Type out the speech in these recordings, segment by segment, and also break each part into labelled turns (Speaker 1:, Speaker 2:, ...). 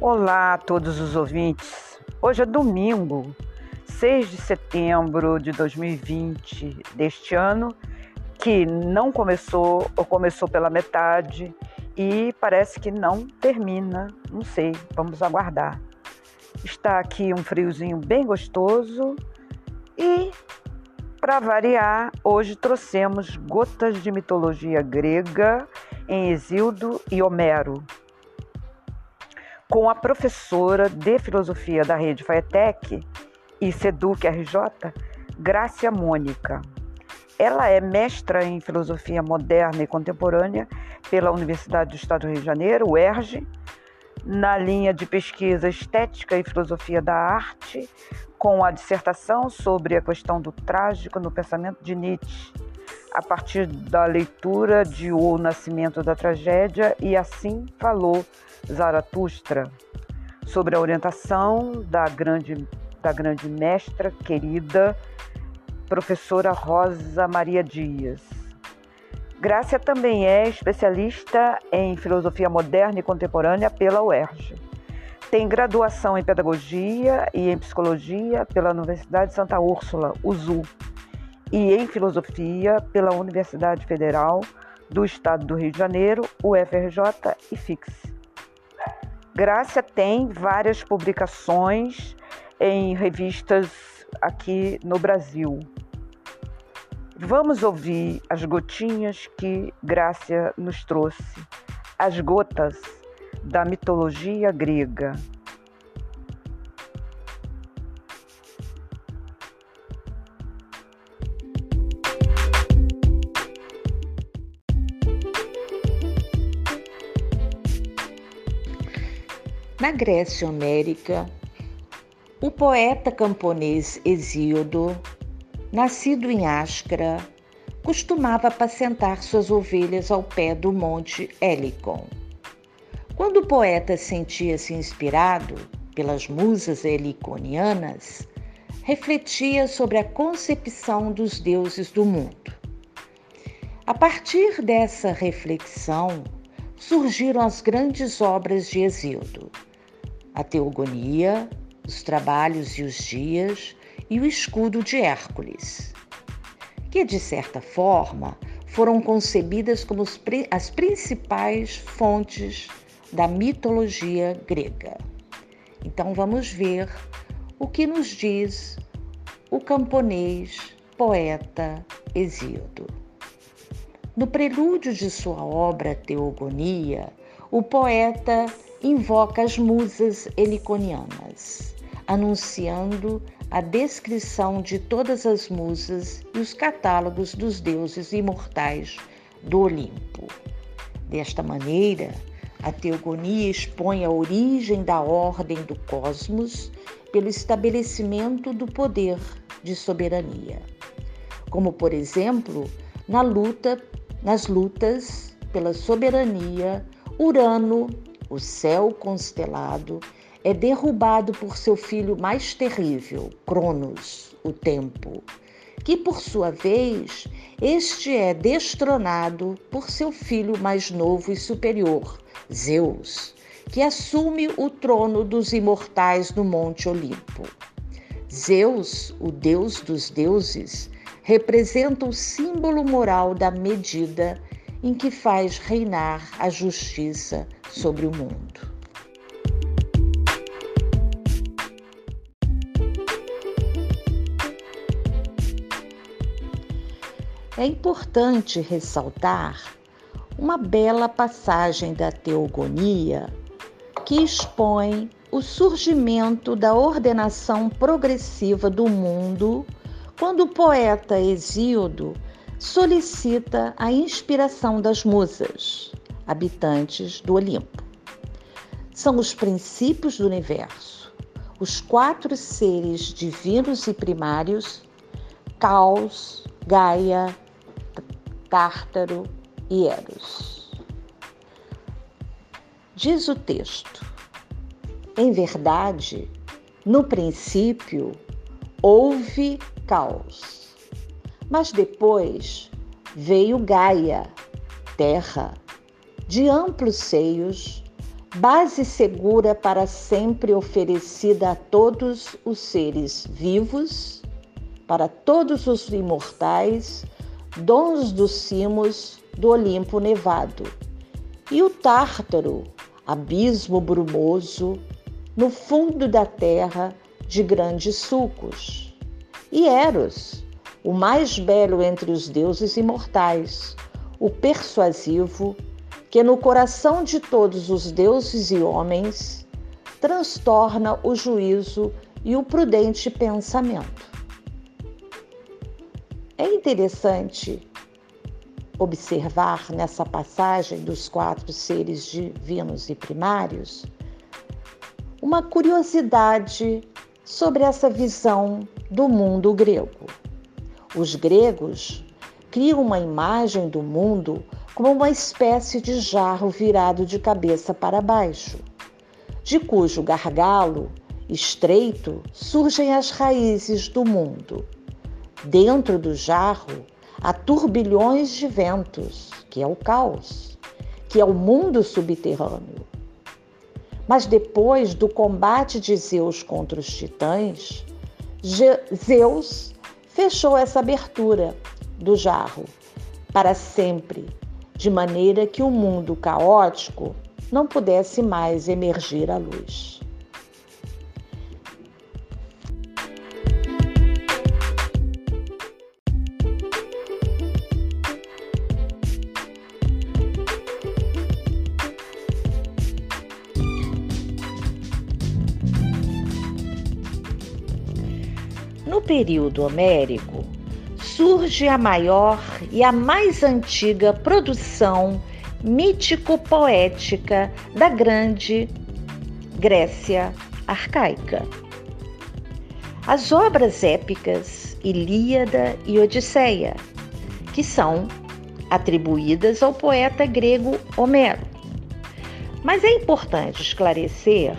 Speaker 1: Olá a todos os ouvintes. Hoje é domingo, 6 de setembro de 2020 deste ano, que não começou ou começou pela metade e parece que não termina. Não sei, vamos aguardar. Está aqui um friozinho bem gostoso e, para variar, hoje trouxemos gotas de mitologia grega em Exildo e Homero com a professora de filosofia da rede Faetec e Seduc RJ, Grácia Mônica. Ela é mestra em filosofia moderna e contemporânea pela Universidade do Estado do Rio de Janeiro, UERJ, na linha de pesquisa Estética e Filosofia da Arte, com a dissertação sobre a questão do trágico no pensamento de Nietzsche, a partir da leitura de O Nascimento da Tragédia, e assim falou Zaratustra, sobre a orientação da grande, da grande mestra querida, professora Rosa Maria Dias. Grácia também é especialista em filosofia moderna e contemporânea pela UERJ. Tem graduação em pedagogia e em psicologia pela Universidade de Santa Úrsula, USU, e em filosofia pela Universidade Federal do Estado do Rio de Janeiro, UFRJ e FIX. Grácia tem várias publicações em revistas aqui no Brasil. Vamos ouvir as gotinhas que Grácia nos trouxe, as gotas da mitologia grega.
Speaker 2: Na Grécia Homérica, o poeta camponês Hesíodo, nascido em Ascra, costumava apacentar suas ovelhas ao pé do monte Helicon. Quando o poeta sentia-se inspirado pelas musas heliconianas, refletia sobre a concepção dos deuses do mundo. A partir dessa reflexão, surgiram as grandes obras de Hesíodo a Teogonia, os Trabalhos e os Dias e o Escudo de Hércules, que de certa forma foram concebidas como as principais fontes da mitologia grega. Então vamos ver o que nos diz o camponês poeta Hesíodo. No prelúdio de sua obra Teogonia, o poeta invoca as musas heliconianas, anunciando a descrição de todas as musas e os catálogos dos deuses imortais do Olimpo. Desta maneira, a teogonia expõe a origem da ordem do cosmos pelo estabelecimento do poder de soberania, como por exemplo, na luta, nas lutas pela soberania, Urano o céu constelado, é derrubado por seu filho mais terrível, Cronos, o tempo, que por sua vez este é destronado por seu filho mais novo e superior, Zeus, que assume o trono dos imortais no Monte Olimpo. Zeus, o deus dos deuses, representa o símbolo moral da medida em que faz reinar a justiça sobre o mundo. É importante ressaltar uma bela passagem da Teogonia que expõe o surgimento da ordenação progressiva do mundo quando o poeta Hesíodo solicita a inspiração das musas, habitantes do Olimpo. São os princípios do universo, os quatro seres divinos e primários: Caos, Gaia, Tártaro e Eros. Diz o texto: Em verdade, no princípio houve caos mas depois veio Gaia, terra, de amplos seios, base segura para sempre oferecida a todos os seres vivos, para todos os imortais, dons dos cimos do Olimpo nevado. E o Tártaro, abismo brumoso, no fundo da terra de grandes sulcos. E Eros, o mais belo entre os deuses imortais, o persuasivo, que no coração de todos os deuses e homens transtorna o juízo e o prudente pensamento. É interessante observar nessa passagem dos quatro seres divinos e primários uma curiosidade sobre essa visão do mundo grego. Os gregos criam uma imagem do mundo como uma espécie de jarro virado de cabeça para baixo, de cujo gargalo estreito surgem as raízes do mundo. Dentro do jarro há turbilhões de ventos, que é o caos, que é o mundo subterrâneo. Mas depois do combate de Zeus contra os titãs, Zeus fechou essa abertura do jarro para sempre, de maneira que o mundo caótico não pudesse mais emergir à luz. No período homérico, surge a maior e a mais antiga produção mítico-poética da grande Grécia arcaica. As obras épicas Ilíada e Odisseia, que são atribuídas ao poeta grego Homero. Mas é importante esclarecer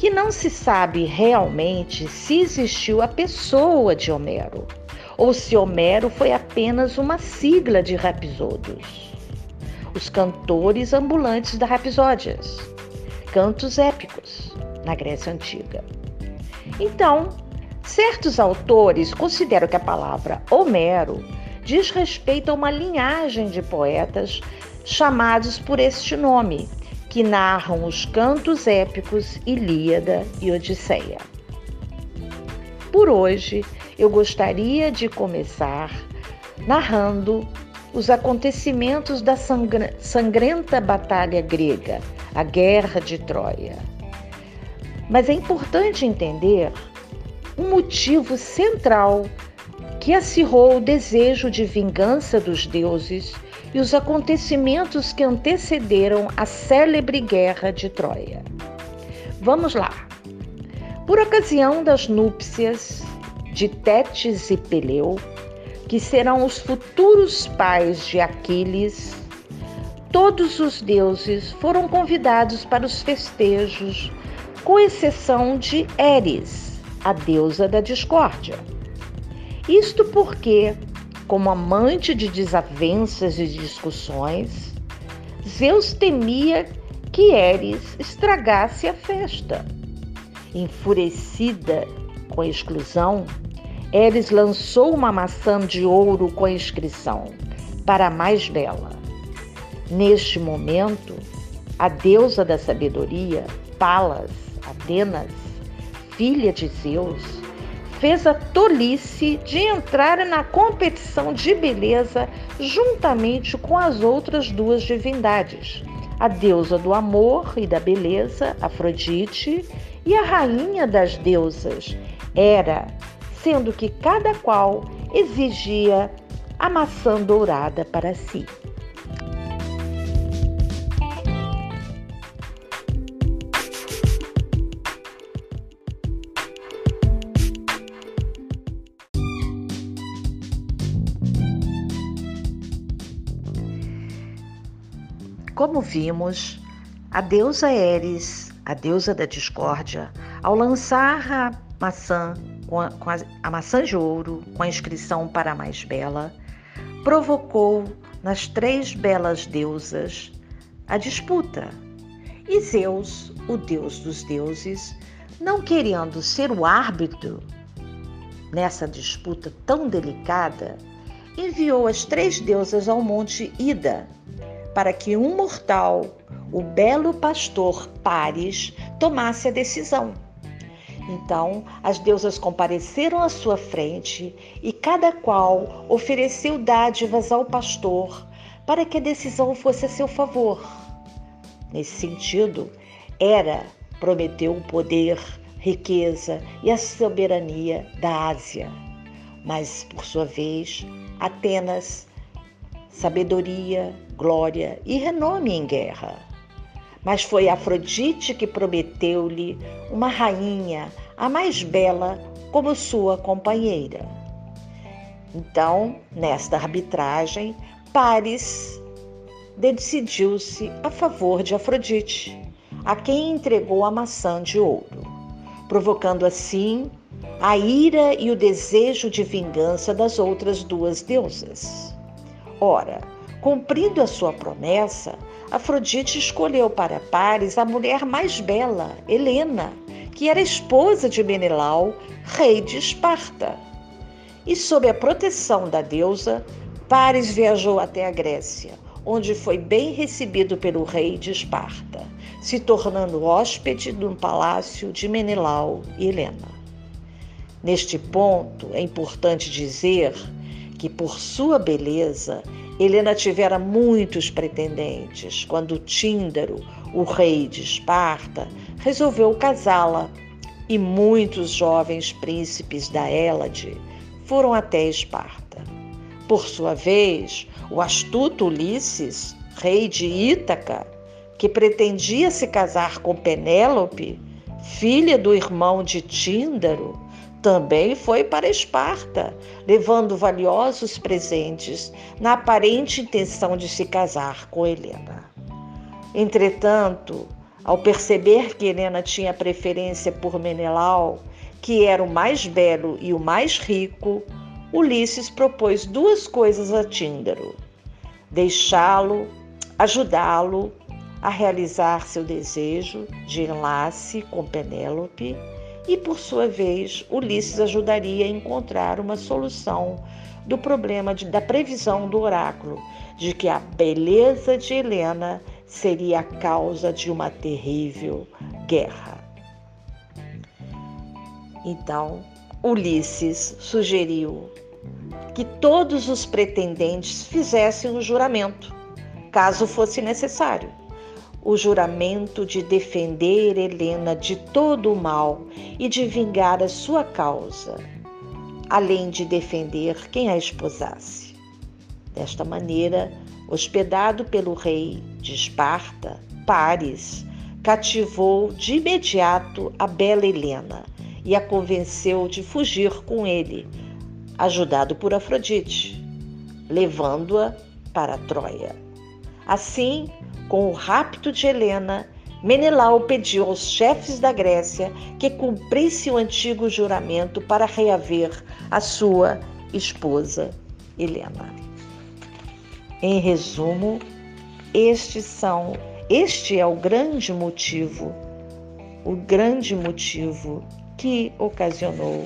Speaker 2: que não se sabe realmente se existiu a pessoa de Homero ou se Homero foi apenas uma sigla de rapsodos. Os cantores ambulantes da Rapsódias, cantos épicos na Grécia Antiga. Então, certos autores consideram que a palavra Homero diz respeito a uma linhagem de poetas chamados por este nome, que narram os cantos épicos Ilíada e Odisseia. Por hoje, eu gostaria de começar narrando os acontecimentos da sangrenta batalha grega, a Guerra de Troia. Mas é importante entender um motivo central que acirrou o desejo de vingança dos deuses e os acontecimentos que antecederam a célebre guerra de Troia. Vamos lá. Por ocasião das núpcias de Tétis e Peleu, que serão os futuros pais de Aquiles, todos os deuses foram convidados para os festejos, com exceção de Eris, a deusa da discórdia. Isto porque como amante de desavenças e discussões, Zeus temia que Eris estragasse a festa. Enfurecida com a exclusão, Eris lançou uma maçã de ouro com a inscrição: Para a mais bela. Neste momento, a deusa da sabedoria, Palas, Atenas, filha de Zeus, fez a tolice de entrar na competição de beleza juntamente com as outras duas divindades, a deusa do amor e da beleza, Afrodite, e a rainha das deusas, Hera, sendo que cada qual exigia a maçã dourada para si. Como vimos, a deusa Eris, a deusa da discórdia, ao lançar a maçã, com a, com a, a maçã de ouro, com a inscrição para a mais bela, provocou nas três belas deusas a disputa. E Zeus, o deus dos deuses, não querendo ser o árbitro nessa disputa tão delicada, enviou as três deusas ao monte Ida para que um mortal, o belo pastor Paris, tomasse a decisão. Então, as deusas compareceram à sua frente e cada qual ofereceu dádivas ao pastor para que a decisão fosse a seu favor. Nesse sentido, Hera prometeu o poder, riqueza e a soberania da Ásia. Mas, por sua vez, Atenas, sabedoria, glória e renome em guerra. Mas foi Afrodite que prometeu-lhe uma rainha, a mais bela, como sua companheira. Então, nesta arbitragem, Paris decidiu-se a favor de Afrodite, a quem entregou a maçã de ouro, provocando assim a ira e o desejo de vingança das outras duas deusas. Ora, cumprindo a sua promessa, Afrodite escolheu para Paris a mulher mais bela, Helena, que era esposa de Menelau, rei de Esparta. E sob a proteção da deusa, Paris viajou até a Grécia, onde foi bem recebido pelo rei de Esparta, se tornando hóspede no palácio de Menelau e Helena. Neste ponto, é importante dizer que, por sua beleza, Helena tivera muitos pretendentes quando Tíndaro, o rei de Esparta, resolveu casá-la e muitos jovens príncipes da Hélade foram até Esparta. Por sua vez, o astuto Ulisses, rei de Ítaca, que pretendia se casar com Penélope, filha do irmão de Tíndaro, também foi para Esparta, levando valiosos presentes, na aparente intenção de se casar com Helena. Entretanto, ao perceber que Helena tinha preferência por Menelau, que era o mais belo e o mais rico, Ulisses propôs duas coisas a Tíndaro: deixá-lo, ajudá-lo a realizar seu desejo de enlace com Penélope e, por sua vez, Ulisses ajudaria a encontrar uma solução do problema de, da previsão do oráculo de que a beleza de Helena seria a causa de uma terrível guerra. Então, Ulisses sugeriu que todos os pretendentes fizessem o juramento, caso fosse necessário o juramento de defender Helena de todo o mal e de vingar a sua causa, além de defender quem a esposasse. Desta maneira, hospedado pelo rei de Esparta, Paris cativou de imediato a bela Helena e a convenceu de fugir com ele, ajudado por Afrodite, levando-a para Troia. Assim, com o rapto de Helena, Menelau pediu aos chefes da Grécia que cumprissem o antigo juramento para reaver a sua esposa Helena. Em resumo, estes são, este é o grande motivo, o grande motivo que ocasionou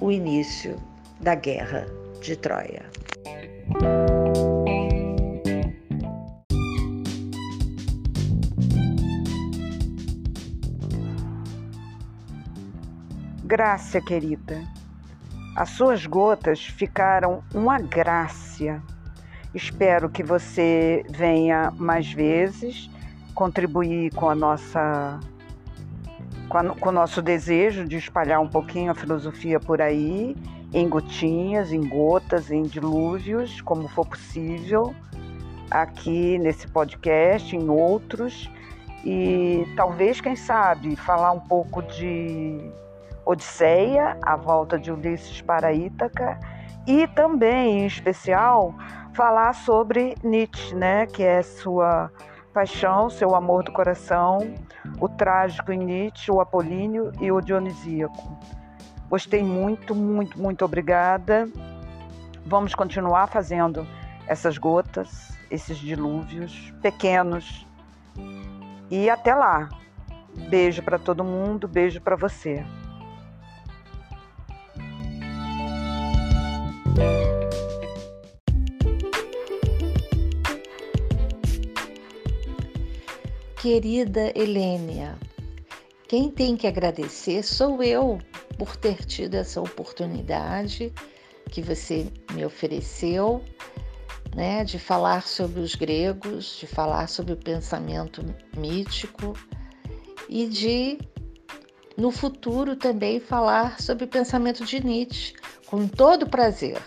Speaker 2: o início da guerra de Troia.
Speaker 1: Grácia, querida, as suas gotas ficaram uma graça. Espero que você venha mais vezes contribuir com a nossa com, a, com, o nosso desejo de espalhar um pouquinho a filosofia por aí, em gotinhas, em gotas, em dilúvios, como for possível, aqui nesse podcast, em outros, e talvez, quem sabe, falar um pouco de Odisseia, a volta de Ulisses para Ítaca, e também, em especial, falar sobre Nietzsche, né, que é sua paixão, seu amor do coração, o trágico em Nietzsche, o apolíneo e o dionisíaco. Gostei muito, muito, muito obrigada. Vamos continuar fazendo essas gotas, esses dilúvios pequenos E até lá. Beijo para todo mundo, beijo para você.
Speaker 2: Querida Helênia, quem tem que agradecer sou eu por ter tido essa oportunidade que você me ofereceu, né, de falar sobre os gregos, de falar sobre o pensamento mítico e de no futuro também falar sobre o pensamento de Nietzsche, com todo prazer.